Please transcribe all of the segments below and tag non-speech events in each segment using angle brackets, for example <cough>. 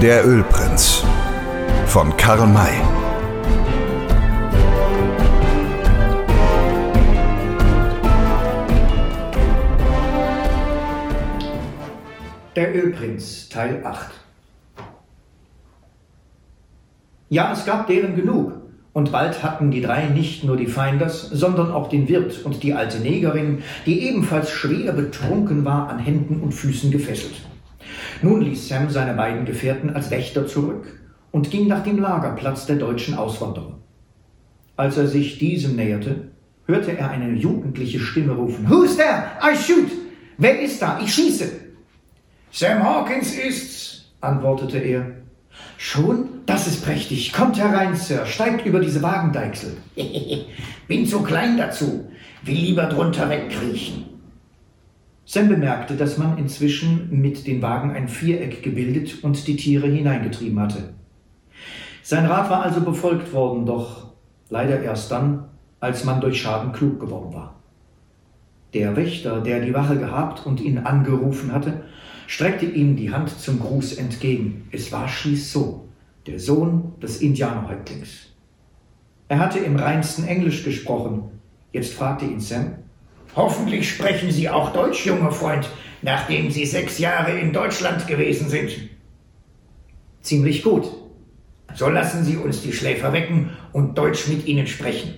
Der Ölprinz von Karl May. Der Ölprinz Teil 8 Ja, es gab deren genug, und bald hatten die drei nicht nur die Feinders, sondern auch den Wirt und die alte Negerin, die ebenfalls schwer betrunken war, an Händen und Füßen gefesselt. Nun ließ Sam seine beiden Gefährten als Wächter zurück und ging nach dem Lagerplatz der deutschen Auswanderer. Als er sich diesem näherte, hörte er eine jugendliche Stimme rufen, Who's there? I shoot! Wer ist da? Ich schieße! Sam Hawkins ist's, antwortete er. Schon? Das ist prächtig. Kommt herein, Sir. Steigt über diese Wagendeichsel. <laughs> Bin zu klein dazu. Will lieber drunter wegkriechen. Sam bemerkte, dass man inzwischen mit den Wagen ein Viereck gebildet und die Tiere hineingetrieben hatte. Sein Rat war also befolgt worden, doch leider erst dann, als man durch Schaden klug geworden war. Der Wächter, der die Wache gehabt und ihn angerufen hatte, streckte ihm die Hand zum Gruß entgegen. Es war Shiso, der Sohn des Indianerhäuptlings. Er hatte im reinsten Englisch gesprochen. Jetzt fragte ihn Sam, Hoffentlich sprechen Sie auch Deutsch, junger Freund, nachdem Sie sechs Jahre in Deutschland gewesen sind. Ziemlich gut. So lassen Sie uns die Schläfer wecken und Deutsch mit ihnen sprechen.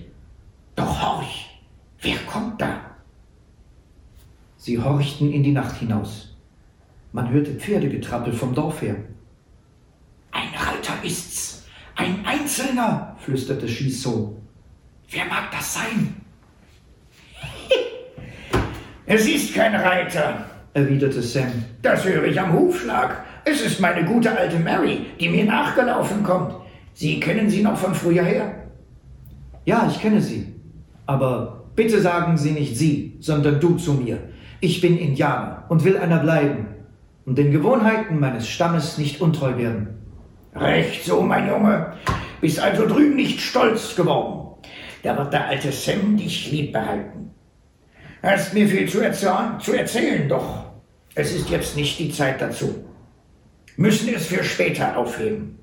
Doch horch, wer kommt da? Sie horchten in die Nacht hinaus. Man hörte Pferdegetrappel vom Dorf her. Ein Reiter ist's, ein Einzelner, flüsterte Schießo. Wer mag das sein? Es ist kein Reiter, erwiderte Sam. Das höre ich am Hufschlag. Es ist meine gute alte Mary, die mir nachgelaufen kommt. Sie kennen sie noch von früher her? Ja, ich kenne sie. Aber bitte sagen Sie nicht Sie, sondern du zu mir. Ich bin Indianer und will einer bleiben und den Gewohnheiten meines Stammes nicht untreu werden. Recht so, mein Junge. Bist also drüben nicht stolz geworden. Da wird der alte Sam dich lieb behalten. Hast mir viel zu, erzählen, zu erzählen, doch es ist jetzt nicht die Zeit dazu. Müssen es für später aufheben.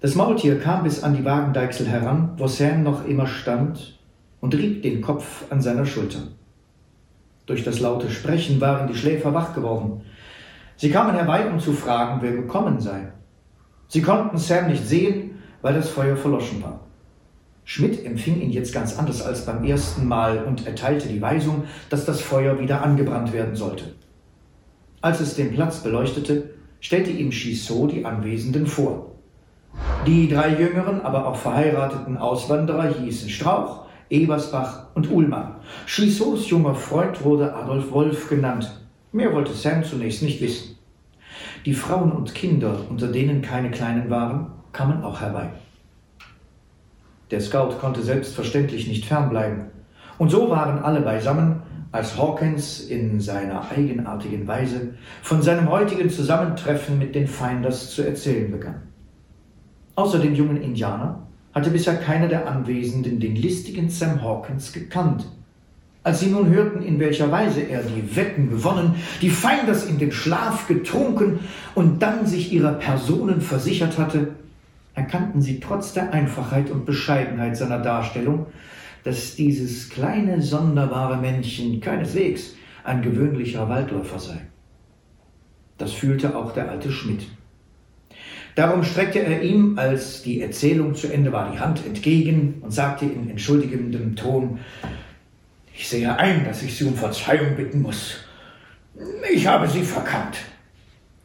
Das Maultier kam bis an die Wagendeichsel heran, wo Sam noch immer stand und rieb den Kopf an seiner Schulter. Durch das laute Sprechen waren die Schläfer wach geworden. Sie kamen herbei, um zu fragen, wer gekommen sei. Sie konnten Sam nicht sehen, weil das Feuer verloschen war. Schmidt empfing ihn jetzt ganz anders als beim ersten Mal und erteilte die Weisung, dass das Feuer wieder angebrannt werden sollte. Als es den Platz beleuchtete, stellte ihm Chissot die Anwesenden vor. Die drei jüngeren, aber auch verheirateten Auswanderer hießen Strauch, Ebersbach und Uhlmann. Chissots junger Freund wurde Adolf Wolf genannt. Mehr wollte Sam zunächst nicht wissen. Die Frauen und Kinder, unter denen keine Kleinen waren, kamen auch herbei. Der Scout konnte selbstverständlich nicht fernbleiben. Und so waren alle beisammen, als Hawkins in seiner eigenartigen Weise von seinem heutigen Zusammentreffen mit den Feinders zu erzählen begann. Außer dem jungen Indianer hatte bisher keiner der Anwesenden den listigen Sam Hawkins gekannt. Als sie nun hörten, in welcher Weise er die Wetten gewonnen, die Feinders in den Schlaf getrunken und dann sich ihrer Personen versichert hatte, erkannten sie trotz der Einfachheit und Bescheidenheit seiner Darstellung, dass dieses kleine, sonderbare Männchen keineswegs ein gewöhnlicher Waldläufer sei. Das fühlte auch der alte Schmidt. Darum streckte er ihm, als die Erzählung zu Ende war, die Hand entgegen und sagte in entschuldigendem Ton, ich sehe ein, dass ich Sie um Verzeihung bitten muss. Ich habe Sie verkannt.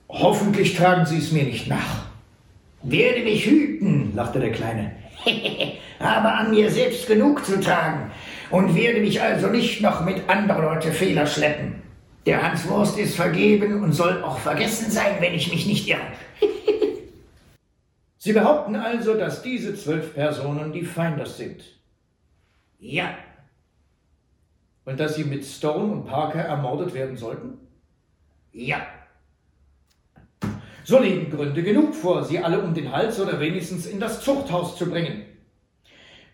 Hoffentlich tragen Sie es mir nicht nach. Werde mich hüten, lachte der Kleine. <laughs> Habe an mir selbst genug zu tragen und werde mich also nicht noch mit anderen Leute Fehler schleppen. Der Hanswurst ist vergeben und soll auch vergessen sein, wenn ich mich nicht irre. <laughs> Sie behaupten also, dass diese zwölf Personen die Feinders sind. Ja. Und dass sie mit Stone und Parker ermordet werden sollten? Ja. So liegen Gründe genug vor, sie alle um den Hals oder wenigstens in das Zuchthaus zu bringen.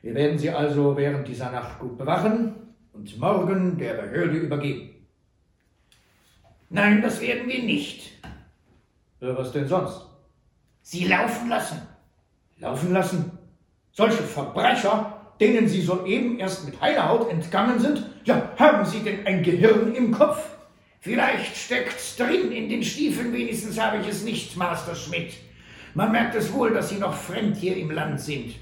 Wir werden sie also während dieser Nacht gut bewachen und morgen der Behörde übergeben. Nein, das werden wir nicht. Ja, was denn sonst? Sie laufen lassen. Laufen lassen? Solche Verbrecher, denen Sie soeben erst mit heiler Haut entgangen sind? Ja, haben Sie denn ein Gehirn im Kopf? Vielleicht steckt's drin in den Stiefeln, wenigstens habe ich es nicht, Master Schmidt. Man merkt es wohl, dass Sie noch fremd hier im Land sind.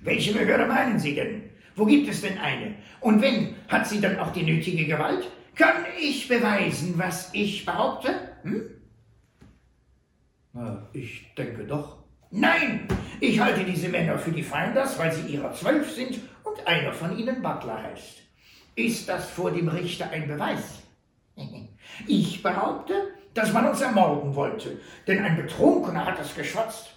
Welche Behörde meinen Sie denn? Wo gibt es denn eine? Und wenn, hat sie dann auch die nötige Gewalt? Kann ich beweisen, was ich behaupte? Hm? Na, ich denke doch. Nein, ich halte diese Männer für die Feinders, weil sie ihrer zwölf sind und einer von ihnen Butler heißt. Ist das vor dem Richter ein Beweis? <laughs> Ich behaupte, dass man uns ermorden wollte, denn ein Betrunkener hat das geschwatzt.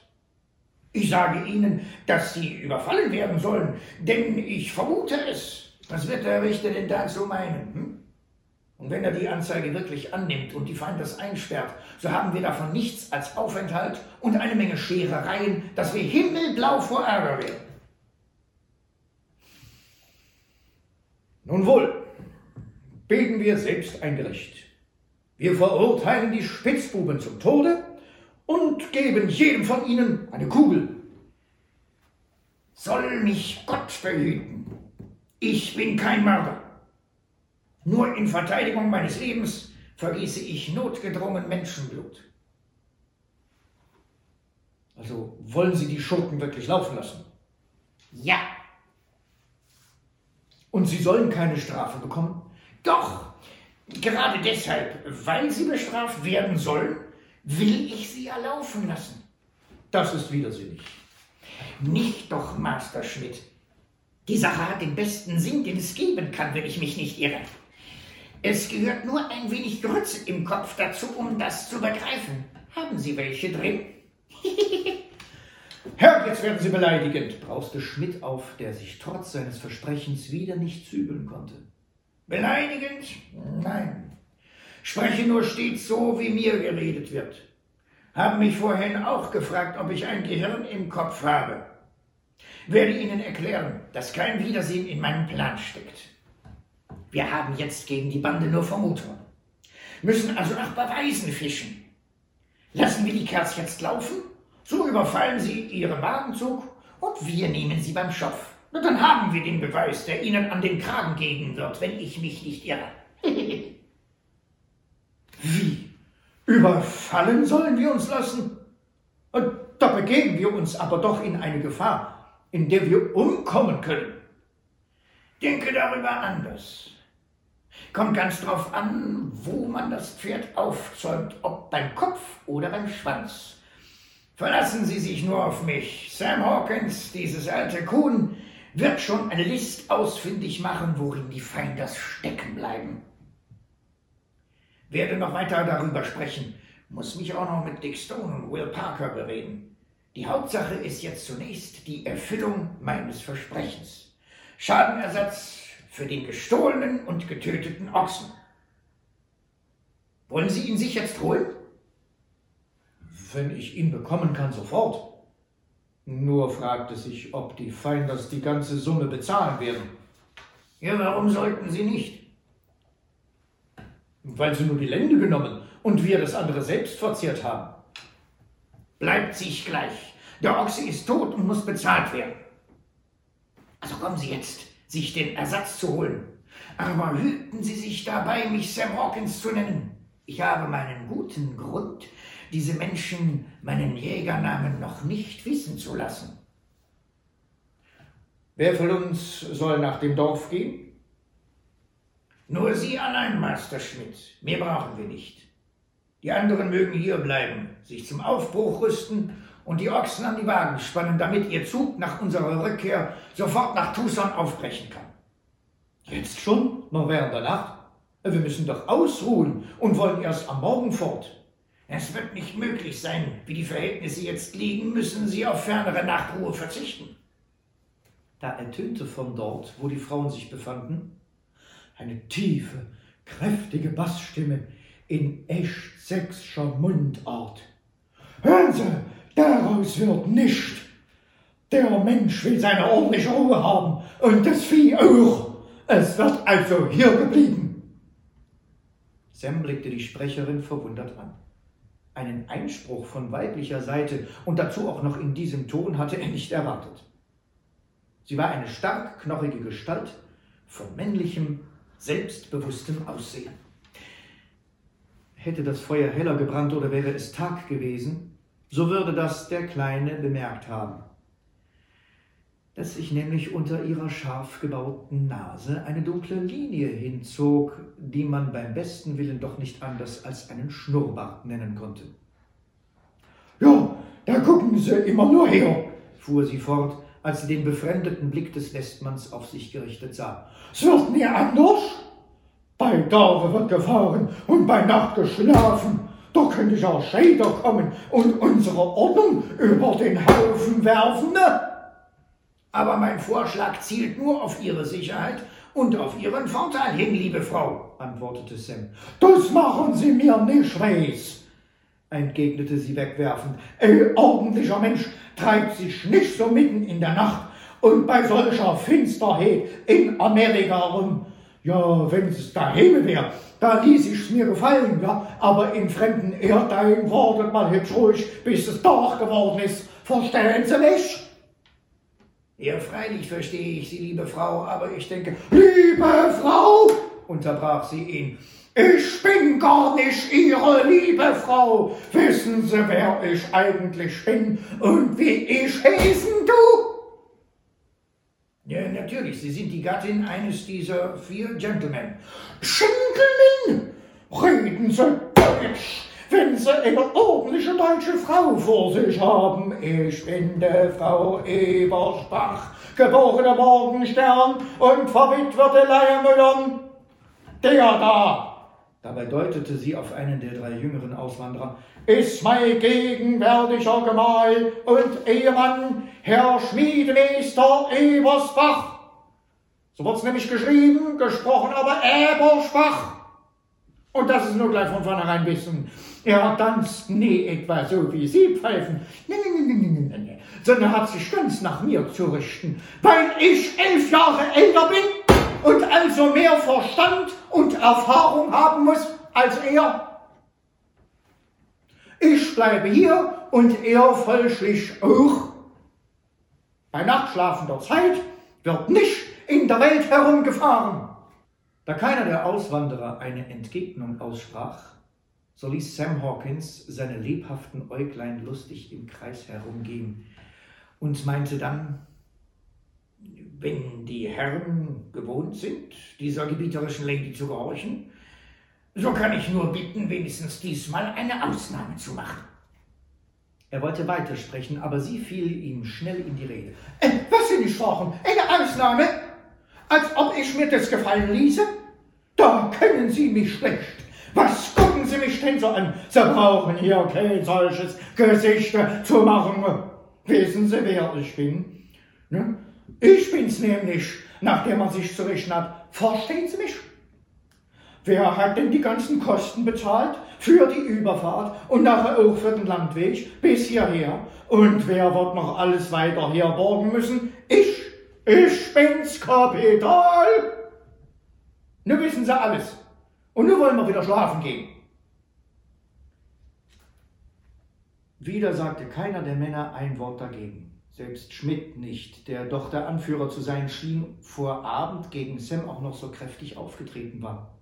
Ich sage Ihnen, dass Sie überfallen werden sollen, denn ich vermute es. Was wird der Richter denn dazu meinen? Hm? Und wenn er die Anzeige wirklich annimmt und die Feindes einsperrt, so haben wir davon nichts als Aufenthalt und eine Menge Scherereien, dass wir himmelblau vor Ärger werden. Nun wohl, bilden wir selbst ein Gericht. Wir verurteilen die Spitzbuben zum Tode und geben jedem von ihnen eine Kugel. Soll mich Gott behüten. Ich bin kein Mörder. Nur in Verteidigung meines Lebens vergieße ich notgedrungen Menschenblut. Also wollen Sie die Schurken wirklich laufen lassen? Ja. Und Sie sollen keine Strafe bekommen? Doch, gerade deshalb, weil sie bestraft werden sollen, will ich sie erlaufen lassen. Das ist widersinnig. Nicht doch, Master Schmidt. Die Sache hat den besten Sinn, den es geben kann, wenn ich mich nicht irre. Es gehört nur ein wenig Grütze im Kopf dazu, um das zu begreifen. Haben Sie welche drin? <laughs> Herr, jetzt werden Sie beleidigend, brauste Schmidt auf, der sich trotz seines Versprechens wieder nicht zügeln konnte. Beleidigend? Nein. Spreche nur stets so, wie mir geredet wird. Haben mich vorhin auch gefragt, ob ich ein Gehirn im Kopf habe. Werde Ihnen erklären, dass kein Wiedersehen in meinem Plan steckt. Wir haben jetzt gegen die Bande nur Vermutungen, müssen also nach Beweisen fischen. Lassen wir die Kerls jetzt laufen, so überfallen sie ihren Wagenzug und wir nehmen sie beim Schopf. Na, dann haben wir den Beweis, der Ihnen an den Kragen gehen wird, wenn ich mich nicht irre. <laughs> Wie? Überfallen sollen wir uns lassen? Und da begeben wir uns aber doch in eine Gefahr, in der wir umkommen können. Denke darüber anders. Kommt ganz drauf an, wo man das Pferd aufzäumt, ob beim Kopf oder beim Schwanz. Verlassen Sie sich nur auf mich. Sam Hawkins, dieses alte Kuhn, wird schon eine List ausfindig machen, worin die Feinders stecken bleiben. Werde noch weiter darüber sprechen, muss mich auch noch mit Dick Stone und Will Parker bereden. Die Hauptsache ist jetzt zunächst die Erfüllung meines Versprechens. Schadenersatz für den gestohlenen und getöteten Ochsen. Wollen Sie ihn sich jetzt holen? Wenn ich ihn bekommen kann, sofort. Nur fragte sich, ob die Feinders die ganze Summe bezahlen werden. Ja, warum sollten sie nicht? Weil sie nur die Lände genommen und wir das andere selbst verzehrt haben. Bleibt sich gleich. Der Ochse ist tot und muss bezahlt werden. Also kommen Sie jetzt, sich den Ersatz zu holen. Aber hüten Sie sich dabei, mich Sam Hawkins zu nennen. Ich habe meinen guten Grund, diese Menschen meinen Jägernamen noch nicht wissen zu lassen. Wer von uns soll nach dem Dorf gehen? Nur Sie allein, Master Schmidt. Mehr brauchen wir nicht. Die anderen mögen hier bleiben, sich zum Aufbruch rüsten und die Ochsen an die Wagen spannen, damit Ihr Zug nach unserer Rückkehr sofort nach Tucson aufbrechen kann. Jetzt schon? Noch während der Nacht? Wir müssen doch ausruhen und wollen erst am Morgen fort. Es wird nicht möglich sein. Wie die Verhältnisse jetzt liegen, müssen Sie auf fernere Nachtruhe verzichten. Da ertönte von dort, wo die Frauen sich befanden, eine tiefe, kräftige Bassstimme in echt sächsischer Mundart. Hören Sie, daraus wird nicht. Der Mensch will seine ordentliche Ruhe haben und das Vieh auch. Es wird also hier geblieben. Sam blickte die Sprecherin verwundert an. Einen Einspruch von weiblicher Seite und dazu auch noch in diesem Ton hatte er nicht erwartet. Sie war eine stark knochige Gestalt von männlichem, selbstbewusstem Aussehen. Hätte das Feuer heller gebrannt oder wäre es Tag gewesen, so würde das der Kleine bemerkt haben dass sich nämlich unter ihrer scharf gebauten Nase eine dunkle Linie hinzog, die man beim besten Willen doch nicht anders als einen Schnurrbart nennen konnte. Ja, da gucken Sie immer nur her, fuhr sie fort, als sie den befremdeten Blick des Westmanns auf sich gerichtet sah. Es wird mir anders. Bei Tage wird gefahren und bei Nacht geschlafen. Da könnte ja Schäder kommen und unsere Ordnung über den Haufen werfen. Ne? Aber mein Vorschlag zielt nur auf Ihre Sicherheit und auf Ihren Vorteil hin, liebe Frau, antwortete Sam. Das machen Sie mir nicht weiß, entgegnete sie wegwerfend. Ein ordentlicher Mensch treibt sich nicht so mitten in der Nacht und bei solcher Finsterheit in Amerika rum. Ja, wenn es daheim wäre, da ließ ich's mir gefallen, ja, aber in fremden Erdteilen wartet man hübsch ruhig, bis es Tag geworden ist. Verstehen Sie mich? Ja, freilich verstehe ich Sie, liebe Frau, aber ich denke, liebe Frau, unterbrach sie ihn, ich bin gar nicht Ihre liebe Frau. Wissen Sie, wer ich eigentlich bin und wie ich heißen du? Ja, natürlich, Sie sind die Gattin eines dieser vier Gentlemen. Gentlemen? Reden Sie Deutsch! Wenn Sie eine ordentliche deutsche Frau vor sich haben. Ich bin die Frau Ebersbach, geborene Morgenstern und verwitwete Leihmüllern. Der da, dabei deutete sie auf einen der drei jüngeren Auswanderer, ist mein gegenwärtiger Gemahl und Ehemann, Herr Schmiedemeister Ebersbach. So wird's nämlich geschrieben, gesprochen aber Ebersbach. Und das ist nur gleich von vornherein wissen. Er tanzt nie etwa so wie Sie pfeifen. Nee, nee, nee, nee, nee, nee. Sondern hat sich ganz nach mir zu richten, weil ich elf Jahre älter bin und also mehr Verstand und Erfahrung haben muss als er. Ich bleibe hier und er folglich auch. Bei nachtschlafender Zeit wird nicht in der Welt herumgefahren. Da keiner der Auswanderer eine Entgegnung aussprach, so ließ Sam Hawkins seine lebhaften Äuglein lustig im Kreis herumgehen und meinte dann, wenn die Herren gewohnt sind, dieser gebieterischen Lady zu gehorchen, so kann ich nur bitten, wenigstens diesmal eine Ausnahme zu machen. Er wollte weitersprechen, aber sie fiel ihm schnell in die Rede. Äh, was Sie nicht sprachen? Eine Ausnahme? Als ob ich mir das gefallen ließe? Da kennen Sie mich schlecht. Was gucken Sie mich denn so an? Sie brauchen hier kein solches Gesicht zu machen. Wissen Sie, wer ich bin? Ne? Ich bin's nämlich, nachdem man sich zu richten hat. Verstehen Sie mich? Wer hat denn die ganzen Kosten bezahlt für die Überfahrt und nachher auch für den Landweg bis hierher? Und wer wird noch alles weiter herborgen müssen? Ich, ich bin's Kapital. Nun wissen Sie alles. Und nun wollen wir wieder schlafen gehen. Wieder sagte keiner der Männer ein Wort dagegen. Selbst Schmidt nicht, der doch der Anführer zu sein schien, vor Abend gegen Sam auch noch so kräftig aufgetreten war.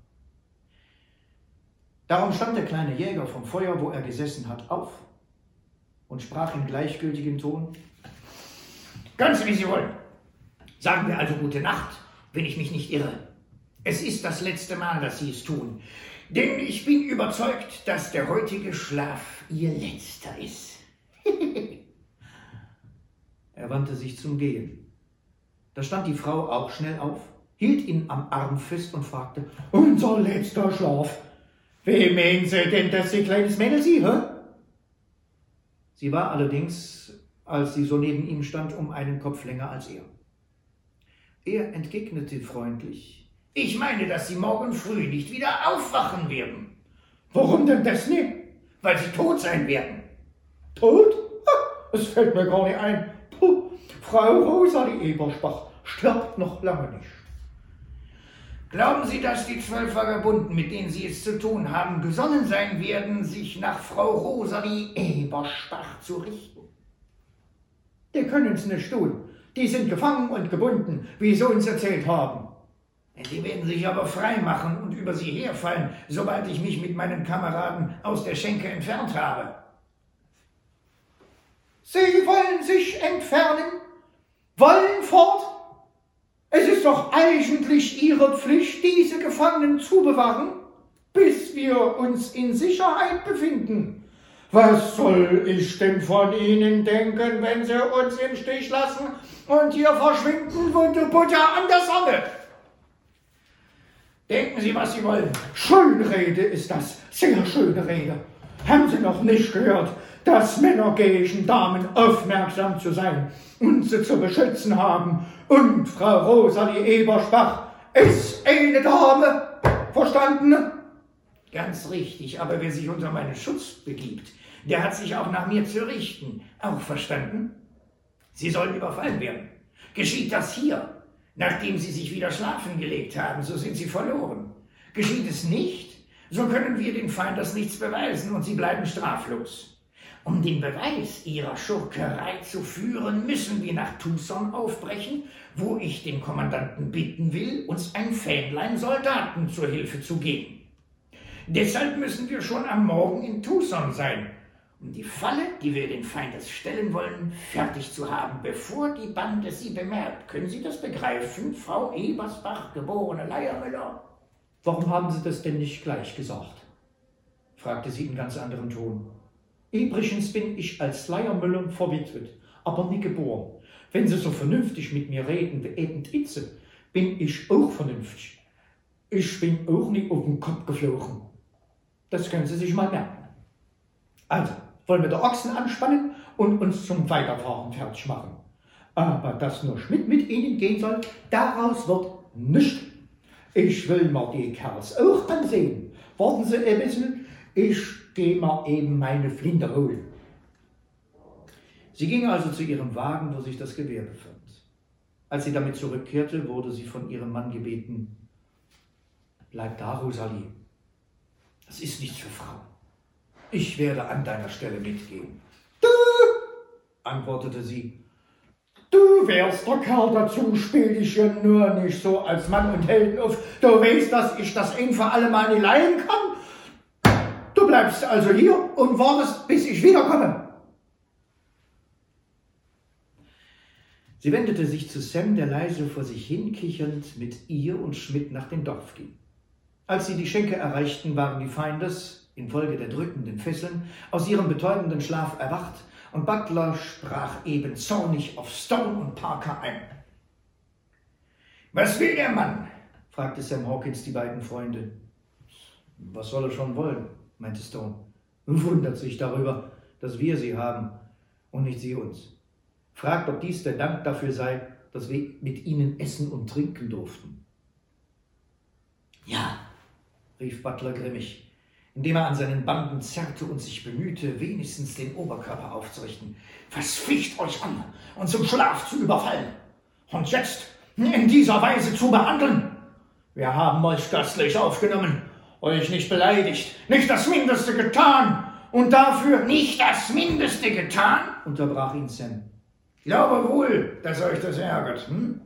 Darum stand der kleine Jäger vom Feuer, wo er gesessen hat, auf und sprach in gleichgültigem Ton. Ganz wie Sie wollen. Sagen wir also gute Nacht, wenn ich mich nicht irre. Es ist das letzte Mal, dass Sie es tun, denn ich bin überzeugt, dass der heutige Schlaf Ihr letzter ist. <laughs> er wandte sich zum Gehen. Da stand die Frau auch schnell auf, hielt ihn am Arm fest und fragte, Unser letzter Schlaf. Wie meinen Sie denn, dass Sie kleines Mädel Sie, hä? Sie war allerdings, als sie so neben ihm stand, um einen Kopf länger als er. Er entgegnete freundlich, ich meine, dass Sie morgen früh nicht wieder aufwachen werden. Warum denn das nicht? Weil Sie tot sein werden. Tot? Es fällt mir gar nicht ein. Puh, Frau Rosa die Ebersbach stirbt noch lange nicht. Glauben Sie, dass die zwölf Vagabunden, mit denen Sie es zu tun haben, gesonnen sein werden, sich nach Frau Rosalie Eberspach zu richten? Die können's nicht tun. Die sind gefangen und gebunden, wie Sie uns erzählt haben. Die werden sich aber frei machen und über sie herfallen, sobald ich mich mit meinen Kameraden aus der Schenke entfernt habe. Sie wollen sich entfernen? Wollen fort? Es ist doch eigentlich Ihre Pflicht, diese Gefangenen zu bewahren, bis wir uns in Sicherheit befinden. Was soll ich denn von Ihnen denken, wenn Sie uns im Stich lassen und hier verschwinden wie die Butter an der Sonne? Denken Sie, was Sie wollen. Schöne Rede ist das, sehr schöne Rede. Haben Sie noch nicht gehört, dass Männer gegen Damen aufmerksam zu sein und sie zu beschützen haben. Und Frau Rosalie Eberspach ist eine Dame. Verstanden? Ganz richtig, aber wer sich unter meinen Schutz begibt, der hat sich auch nach mir zu richten. Auch verstanden? Sie sollen überfallen werden. Geschieht das hier, nachdem Sie sich wieder schlafen gelegt haben, so sind Sie verloren. Geschieht es nicht, so können wir den Feind das nichts beweisen und Sie bleiben straflos. Um den Beweis ihrer Schurkerei zu führen, müssen wir nach Tucson aufbrechen, wo ich den Kommandanten bitten will, uns ein Fähnlein Soldaten zur Hilfe zu geben. Deshalb müssen wir schon am Morgen in Tucson sein, um die Falle, die wir den Feindes stellen wollen, fertig zu haben, bevor die Bande sie bemerkt. Können Sie das begreifen, Frau Ebersbach, geborene Leiermüller? Warum haben Sie das denn nicht gleich gesagt? fragte sie in ganz anderem Ton. Übrigens bin ich als Leiermüller verwitwet, aber nie geboren. Wenn Sie so vernünftig mit mir reden eben Itze, bin ich auch vernünftig. Ich bin auch nie auf den Kopf geflogen. Das können Sie sich mal merken. Also, wollen wir der Ochsen anspannen und uns zum Weiterfahren fertig machen. Aber dass nur Schmidt mit Ihnen gehen soll, daraus wird nichts. Ich will mal die Kerls auch ansehen. Warten Sie ein bisschen, ich geh mal eben meine Flinte holen. Sie ging also zu ihrem Wagen, wo sich das Gewehr befand. Als sie damit zurückkehrte, wurde sie von ihrem Mann gebeten, Bleib da, Rosalie. Das ist nichts für Frauen. Ich werde an deiner Stelle mitgehen. Du, antwortete sie. Du wärst der Kerl dazu, spiel dich ja nur nicht so als Mann und Helden auf. Du weißt, dass ich das ein für alle Mal nicht leihen kann Du bleibst also hier und wartest, bis ich wiederkomme. Sie wendete sich zu Sam, der leise vor sich hinkichernd mit ihr und Schmidt nach dem Dorf ging. Als sie die Schenke erreichten, waren die Feindes, infolge der drückenden Fesseln, aus ihrem betäubenden Schlaf erwacht, und Butler sprach eben zornig auf Stone und Parker ein. Was will der Mann? fragte Sam Hawkins die beiden Freunde. Was soll er schon wollen? meinte Stone, und wundert sich darüber, dass wir sie haben und nicht sie uns. Fragt, ob dies der Dank dafür sei, dass wir mit ihnen essen und trinken durften. Ja, rief Butler grimmig, indem er an seinen Banden zerrte und sich bemühte, wenigstens den Oberkörper aufzurichten. Was ficht euch an, uns zum Schlaf zu überfallen? Und jetzt in dieser Weise zu behandeln? Wir haben euch gastlich aufgenommen euch nicht beleidigt, nicht das Mindeste getan und dafür nicht das Mindeste getan? unterbrach ihn Sam. Glaube wohl, dass euch das ärgert. Hm?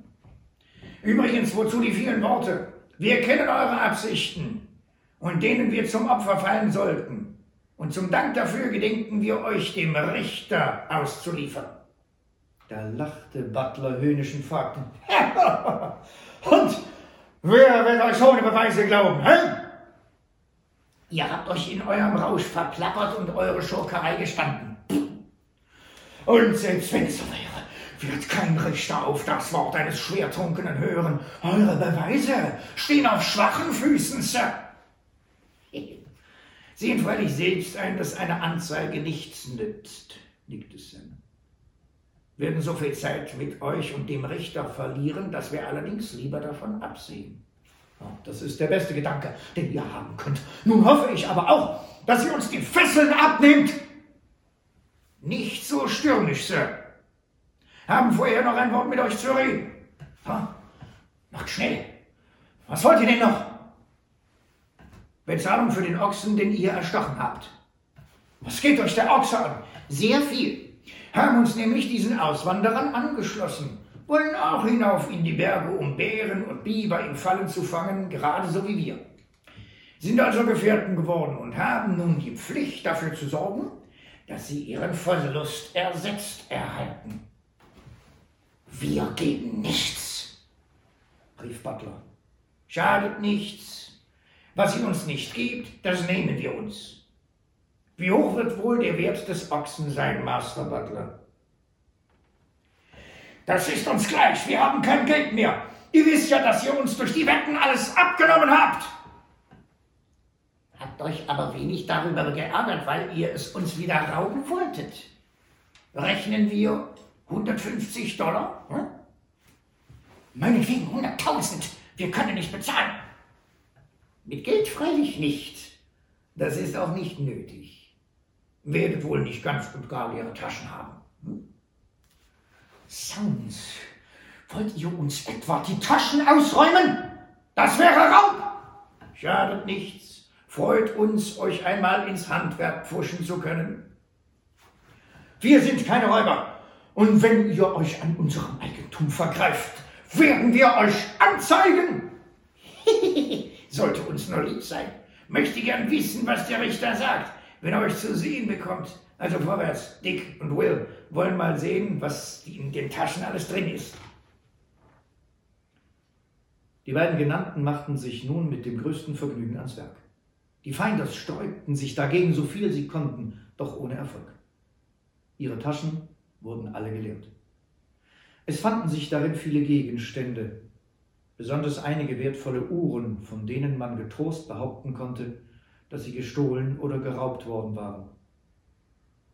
Übrigens, wozu die vielen Worte? Wir kennen eure Absichten und denen wir zum Opfer fallen sollten. Und zum Dank dafür gedenken wir euch dem Richter auszuliefern. Da lachte Butler höhnisch und fragte, <laughs> und wer wird euch ohne Beweise glauben, hä? Ihr habt euch in eurem Rausch verplappert und eure Schurkerei gestanden. Und selbst wenn es so wäre, wird kein Richter auf das Wort eines Schwertrunkenen hören. Eure Beweise stehen auf schwachen Füßen, Sir. Sehen freilich selbst ein, dass eine Anzeige nichts nützt, nickte Sam. Werden so viel Zeit mit euch und dem Richter verlieren, dass wir allerdings lieber davon absehen. Das ist der beste Gedanke, den ihr haben könnt. Nun hoffe ich aber auch, dass ihr uns die Fesseln abnehmt. Nicht so stürmisch, Sir. Haben vorher noch ein Wort mit euch zu reden. Ha? Macht schnell. Was wollt ihr denn noch? Bezahlung für den Ochsen, den ihr erstochen habt. Was geht euch der Ochse an? Sehr viel. Haben uns nämlich diesen Auswanderern angeschlossen. Wollen auch hinauf in die Berge, um Bären und Biber in Fallen zu fangen, gerade so wie wir. Sind also Gefährten geworden und haben nun die Pflicht dafür zu sorgen, dass sie ihren Verlust ersetzt erhalten. Wir geben nichts, rief Butler. Schadet nichts. Was ihr uns nicht gibt, das nehmen wir uns. Wie hoch wird wohl der Wert des Ochsen sein, Master Butler? Das ist uns gleich. Wir haben kein Geld mehr. Ihr wisst ja, dass ihr uns durch die Wetten alles abgenommen habt. Habt euch aber wenig darüber geärgert, weil ihr es uns wieder rauben wolltet. Rechnen wir 150 Dollar? Hm? Meinetwegen 100.000. Wir können nicht bezahlen. Mit Geld freilich nicht. Das ist auch nicht nötig. Werdet wohl nicht ganz und gar leere Taschen haben. Hm? Sounds, wollt ihr uns etwa die Taschen ausräumen? Das wäre Raub! Schadet nichts. Freut uns, euch einmal ins Handwerk pfuschen zu können. Wir sind keine Räuber. Und wenn ihr euch an unserem Eigentum vergreift, werden wir euch anzeigen. <laughs> Sollte uns nur lieb sein. Möchte gern wissen, was der Richter sagt, wenn er euch zu sehen bekommt. Also vorwärts, Dick und Will wollen mal sehen, was in den Taschen alles drin ist. Die beiden Genannten machten sich nun mit dem größten Vergnügen ans Werk. Die Feinders sträubten sich dagegen so viel sie konnten, doch ohne Erfolg. Ihre Taschen wurden alle geleert. Es fanden sich darin viele Gegenstände, besonders einige wertvolle Uhren, von denen man getrost behaupten konnte, dass sie gestohlen oder geraubt worden waren.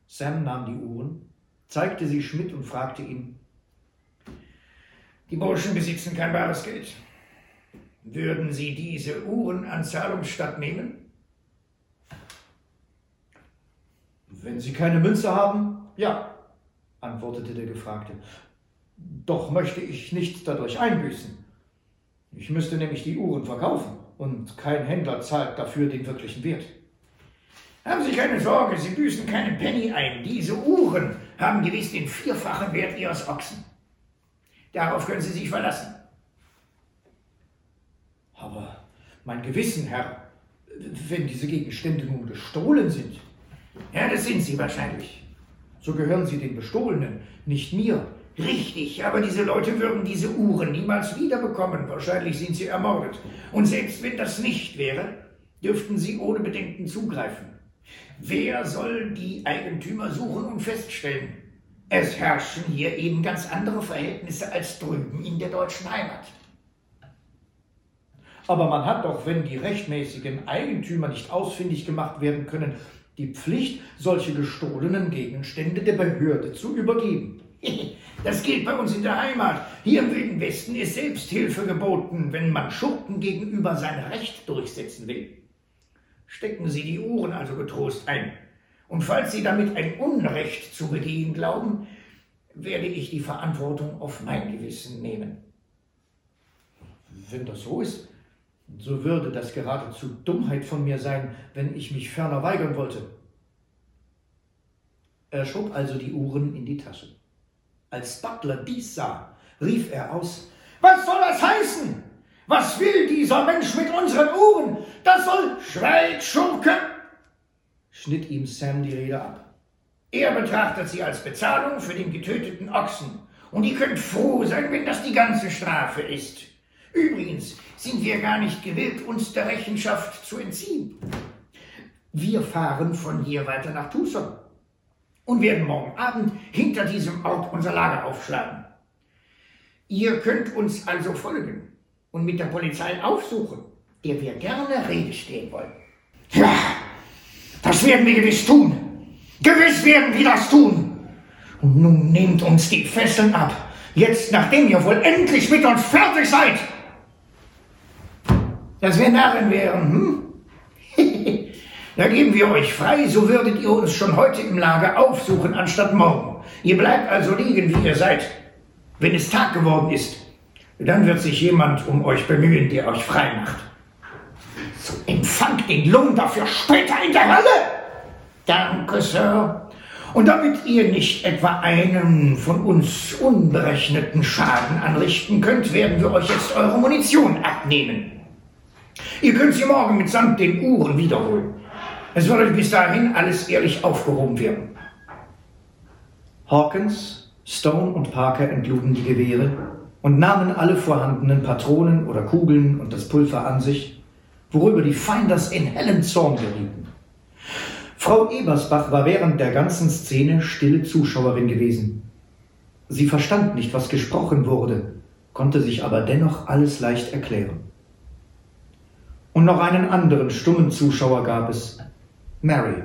Sam nahm die Uhren, zeigte sie Schmidt und fragte ihn, Die Burschen besitzen kein bares Geld. Würden Sie diese Uhren an Zahlungsstatt nehmen? Wenn Sie keine Münze haben, ja, antwortete der Gefragte. Doch möchte ich nichts dadurch einbüßen. Ich müsste nämlich die Uhren verkaufen und kein Händler zahlt dafür den wirklichen Wert. Haben Sie keine Sorge, Sie büßen keinen Penny ein. Diese Uhren haben gewiss den vierfachen Wert Ihres Ochsen. Darauf können Sie sich verlassen. Aber mein Gewissen, Herr, wenn diese Gegenstände nun gestohlen sind. Ja, das sind sie wahrscheinlich. So gehören sie den Bestohlenen, nicht mir. Richtig, aber diese Leute würden diese Uhren niemals wiederbekommen. Wahrscheinlich sind sie ermordet. Und selbst wenn das nicht wäre, dürften sie ohne Bedenken zugreifen. Wer soll die Eigentümer suchen und feststellen? Es herrschen hier eben ganz andere Verhältnisse als drüben in der deutschen Heimat. Aber man hat doch, wenn die rechtmäßigen Eigentümer nicht ausfindig gemacht werden können, die Pflicht, solche gestohlenen Gegenstände der Behörde zu übergeben. <laughs> Das gilt bei uns in der Heimat. Hier im Wilden Westen ist Selbsthilfe geboten, wenn man Schurken gegenüber sein Recht durchsetzen will. Stecken Sie die Uhren also getrost ein. Und falls Sie damit ein Unrecht zu begehen glauben, werde ich die Verantwortung auf mein Gewissen nehmen. Wenn das so ist, so würde das geradezu Dummheit von mir sein, wenn ich mich ferner weigern wollte. Er schob also die Uhren in die Tasche. Als Butler dies sah, rief er aus, Was soll das heißen? Was will dieser Mensch mit unseren Uhren? Das soll Schweig, Schurke! schnitt ihm Sam die Rede ab. Er betrachtet sie als Bezahlung für den getöteten Ochsen. Und ihr könnt froh sein, wenn das die ganze Strafe ist. Übrigens sind wir gar nicht gewillt, uns der Rechenschaft zu entziehen. Wir fahren von hier weiter nach Tucson und werden morgen Abend hinter diesem Ort unser Lager aufschlagen. Ihr könnt uns also folgen und mit der Polizei aufsuchen, der wir gerne Rede stehen wollen. Ja, das werden wir gewiss tun. Gewiss werden wir das tun. Und nun nehmt uns die Fesseln ab. Jetzt, nachdem ihr wohl endlich mit uns fertig seid. Dass wir Narren wären, hm? Da geben wir euch frei, so würdet ihr uns schon heute im Lager aufsuchen, anstatt morgen. Ihr bleibt also liegen, wie ihr seid. Wenn es Tag geworden ist, Dann wird sich jemand um euch bemühen, der euch frei macht. So empfangt den Lohn dafür später in der Hölle. Danke, Sir. Und damit ihr nicht etwa einen von uns unberechneten Schaden anrichten könnt, werden wir euch jetzt eure Munition abnehmen. Ihr könnt sie morgen mitsamt den Uhren wiederholen. Es euch bis dahin alles ehrlich aufgehoben werden. Hawkins, Stone und Parker entluden die Gewehre und nahmen alle vorhandenen Patronen oder Kugeln und das Pulver an sich, worüber die Feinders in hellen Zorn gerieten. Frau Ebersbach war während der ganzen Szene stille Zuschauerin gewesen. Sie verstand nicht, was gesprochen wurde, konnte sich aber dennoch alles leicht erklären. Und noch einen anderen stummen Zuschauer gab es, Mary,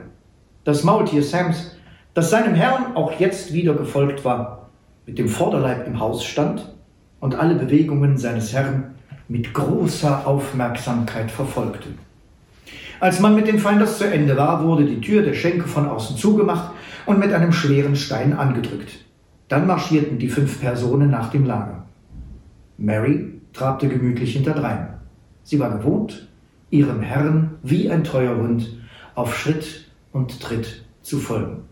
das Maultier Sams, das seinem Herrn auch jetzt wieder gefolgt war, mit dem Vorderleib im Haus stand und alle Bewegungen seines Herrn mit großer Aufmerksamkeit verfolgte. Als man mit den Feinders zu Ende war, wurde die Tür der Schenke von außen zugemacht und mit einem schweren Stein angedrückt. Dann marschierten die fünf Personen nach dem Lager. Mary trabte gemütlich hinterdrein. Sie war gewohnt, ihrem Herrn wie ein treuer Hund auf Schritt und Tritt zu folgen.